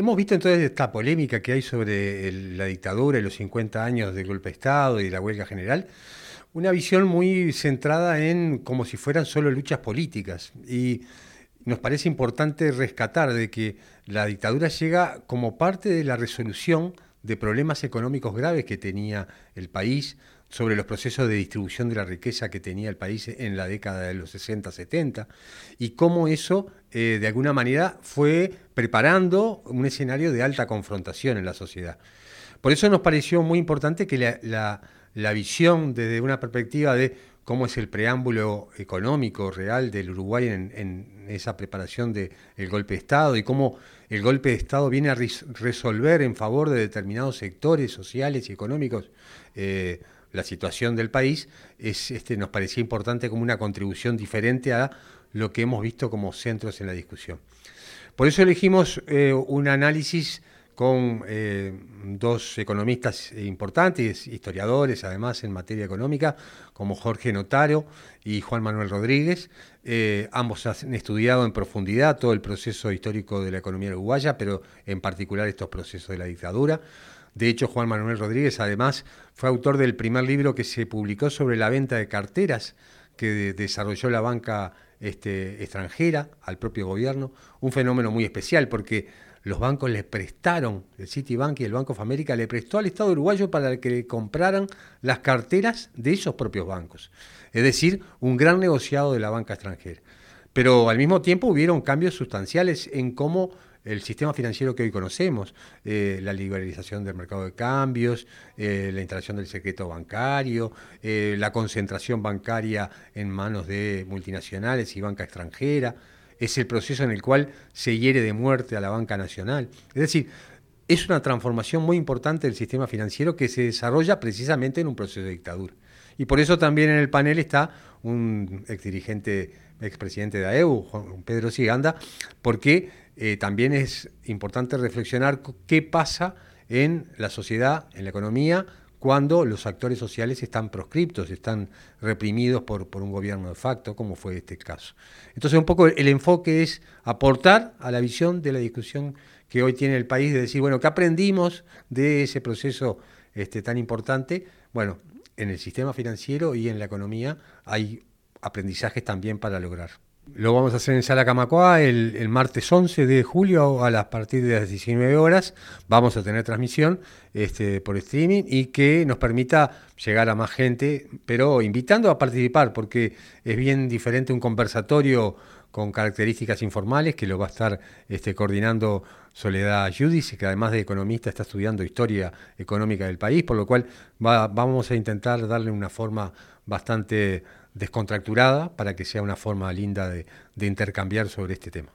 hemos visto entonces esta polémica que hay sobre la dictadura y los 50 años del golpe de Estado y la huelga general, una visión muy centrada en como si fueran solo luchas políticas. Y nos parece importante rescatar de que la dictadura llega como parte de la resolución de problemas económicos graves que tenía el país, sobre los procesos de distribución de la riqueza que tenía el país en la década de los 60-70 y cómo eso eh, de alguna manera fue preparando un escenario de alta confrontación en la sociedad. Por eso nos pareció muy importante que la, visión desde una perspectiva de cómo es el preámbulo económico real del Uruguay en, esa preparación del golpe de Estado y cómo el golpe de Estado viene a resolver en favor de determinados sectores sociales y económicos eh, la situación del país, es, este, nos parecía importante como una contribución diferente a lo que hemos visto como centros en la discusión. Por eso elegimos eh, un análisis con eh, dos economistas importantes, historiadores además en materia económica, como Jorge Notaro y Juan Manuel Rodríguez. Eh, ambos han estudiado en profundidad todo el proceso histórico de la economía uruguaya, pero en particular estos procesos de la dictadura. De hecho, Juan Manuel Rodríguez, además, fue autor del primer libro que se publicó sobre la venta de carteras que desarrolló la banca este, extranjera al propio gobierno. Un fenómeno muy especial porque los bancos le prestaron, el Citibank y el Banco of America le prestó al Estado uruguayo para que compraran las carteras de esos propios bancos. Es decir, un gran negociado de la banca extranjera. Pero al mismo tiempo hubieron cambios sustanciales en cómo el sistema financiero que hoy conocemos, eh, la liberalización del mercado de cambios, eh, la instalación del secreto bancario, eh, la concentración bancaria en manos de multinacionales y banca extranjera, es el proceso en el cual se hiere de muerte a la banca nacional. Es decir, es una transformación muy importante del sistema financiero que se desarrolla precisamente en un proceso de dictadura. Y por eso también en el panel está un exdirigente, expresidente de AEU, Juan Pedro Siganda, porque eh, también es importante reflexionar qué pasa en la sociedad, en la economía, cuando los actores sociales están proscriptos, están reprimidos por, un gobierno de facto, como fue este caso. Entonces, un poco el enfoque es aportar a la visión de la discusión que hoy tiene el país, de decir, bueno, ¿qué aprendimos de ese proceso este, tan importante? Bueno, en el sistema financiero y en la economía hay aprendizajes también para lograr. Lo vamos a hacer en Sala Camacua el, martes 11 de julio a, las, partir de las 19 horas. Vamos a tener transmisión este, por streaming y que nos permita llegar a más gente, pero invitando a participar, porque es bien diferente un conversatorio con características informales que lo va a estar este, coordinando Soledad Judice, que además de economista está estudiando historia económica del país, por lo cual vamos a intentar darle una forma bastante descontracturada para que sea una forma linda de, intercambiar sobre este tema.